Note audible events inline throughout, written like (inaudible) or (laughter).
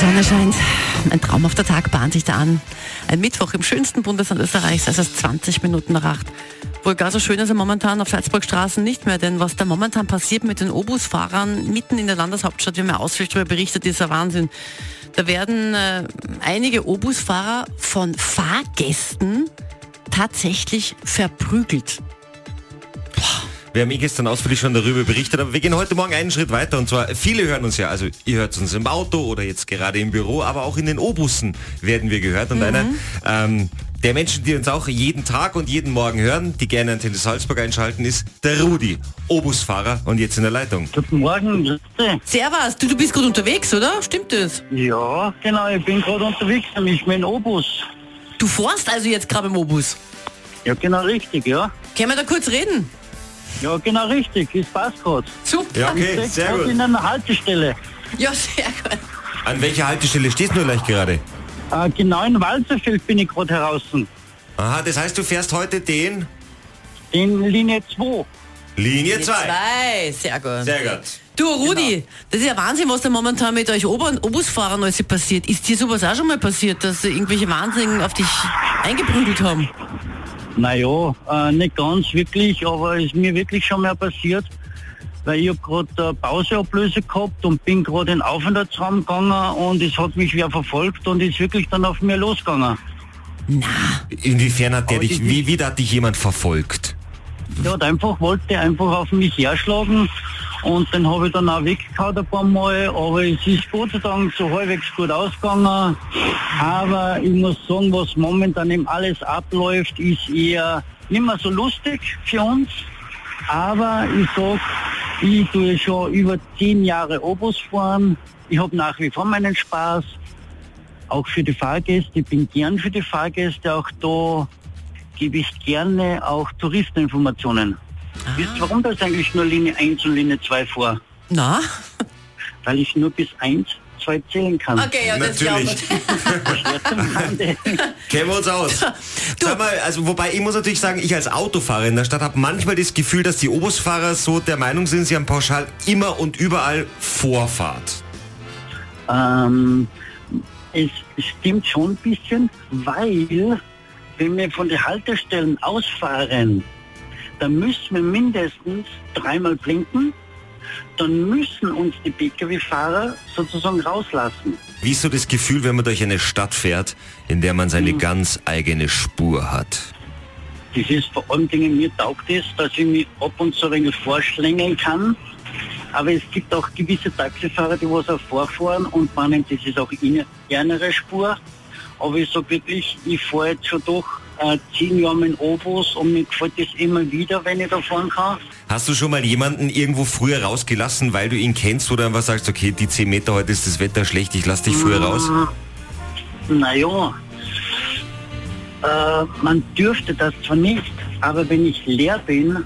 Sonne scheint. Ein traumhafter Tag bahnt sich da an. Ein Mittwoch im schönsten Bundesland Österreichs, es ist 20 Minuten nach 8. Wohl gar so schön ist er momentan auf Salzburgstraßen nicht mehr, denn was da momentan passiert mit den Obusfahrern mitten in der Landeshauptstadt, wie man ausführlich darüber berichtet, ist ein Wahnsinn. Da werden äh, einige Obusfahrer von Fahrgästen tatsächlich verprügelt. Wir haben eh gestern ausführlich schon darüber berichtet, aber wir gehen heute Morgen einen Schritt weiter und zwar, viele hören uns ja, also ihr hört uns im Auto oder jetzt gerade im Büro, aber auch in den O-Bussen werden wir gehört und Mhm. einer ähm, der Menschen, die uns auch jeden Tag und jeden Morgen hören, die gerne Antenne Salzburg einschalten, ist der Rudi, O-Busfahrer und jetzt in der Leitung. Guten Morgen. Servus, du, du bist gerade unterwegs, oder? Stimmt das? Ja, genau, ich bin gerade unterwegs, nämlich mit dem Obus. Du fährst also jetzt gerade im Obus. Ja, genau richtig, ja. Können wir da kurz reden? Ja, genau richtig, es passt gerade. Super. Ja, okay, Ich sehr gut. in einer Haltestelle. Ja, sehr gut. An welcher Haltestelle stehst du gleich gerade? Äh, genau in Walzerfeld bin ich gerade heraus. Aha, das heißt, du fährst heute den In Linie 2. Linie 2. Zwei, sehr gut. Sehr gut. Du, Rudi, das ist ja Wahnsinn, was da momentan mit euch Ober- und Obusfahrern alles passiert. Ist dir sowas auch schon mal passiert, dass irgendwelche Wahnsinnigen auf dich eingeprügelt haben? Naja, äh, nicht ganz wirklich, aber ist mir wirklich schon mal passiert. Weil ich habe gerade Pauseablöse gehabt und bin gerade in den Aufenthaltsraum gegangen und es hat mich wer verfolgt und ist wirklich dann auf mir losgegangen. Na, Inwiefern hat der Aber dich, wie, wie hat dich jemand verfolgt? Der hat einfach, wollte einfach auf mich herschlagen und den habe ich dann auch weggehauen ein paar Mal, aber es ist Gott sei Dank so halbwegs gut ausgegangen. Aber ich muss sagen, was momentan eben alles abläuft, ist eher nicht mehr so lustig für uns. Aber ich sag, ich tue schon über zehn Jahre Obus fahren. Ich habe nach wie vor meinen Spaß. Auch für die Fahrgäste. Ich bin gern für die Fahrgäste. Auch da gebe ich gerne auch Touristeninformationen. Wisst ihr, warum das eigentlich nur Linie 1 und Linie 2 vor? na? Weil ich nur bis 1, 2 zählen kann. Okay, ja, das Natürlich. (laughs) Kennen wir uns aus. Sag mal, also wobei ich muss natürlich sagen, ich als Autofahrer in der Stadt habe manchmal das Gefühl, dass die Obusfahrer so der Meinung sind, sie haben pauschal immer und überall Vorfahrt. ähm, es stimmt schon ein bisschen, weil wenn wir von den Haltestellen ausfahren, dann müssen wir mindestens dreimal blinken, dann müssen uns die Pkw-Fahrer sozusagen rauslassen. Wie ist so das Gefühl, wenn man durch eine Stadt fährt, in der man seine ganz eigene Spur hat? Das ist vor allem Dingen, mir taugt es, dass ich mich ab und zu ein wenig vorschlängeln kann. Aber es gibt auch gewisse Taxifahrer, die was auch vorfahren und meinen, das ist auch ihre ihre Spur. Aber ich sage wirklich, ich fahre jetzt schon doch äh, zehn Jahre mit dem Obus und mir gefällt das immer wieder, wenn ich da fahren kann. Hast du schon mal jemanden irgendwo früher rausgelassen, weil du ihn kennst oder einfach sagst, okay, die 10 Meter heute ist das Wetter schlecht, ich lass dich früher raus? Naja, äh, man dürfte das zwar nicht, aber wenn ich leer bin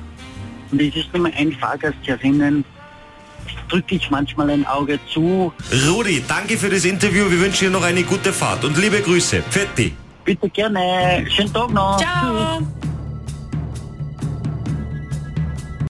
und es ist nur mal ein Fahrgast herinnen, drücke ich manchmal ein Auge zu. Rudi, danke für das Interview, wir wünschen dir noch eine gute Fahrt und liebe Grüße. Fetti. Bitte gerne. Schönen Tag noch. Ciao. (laughs)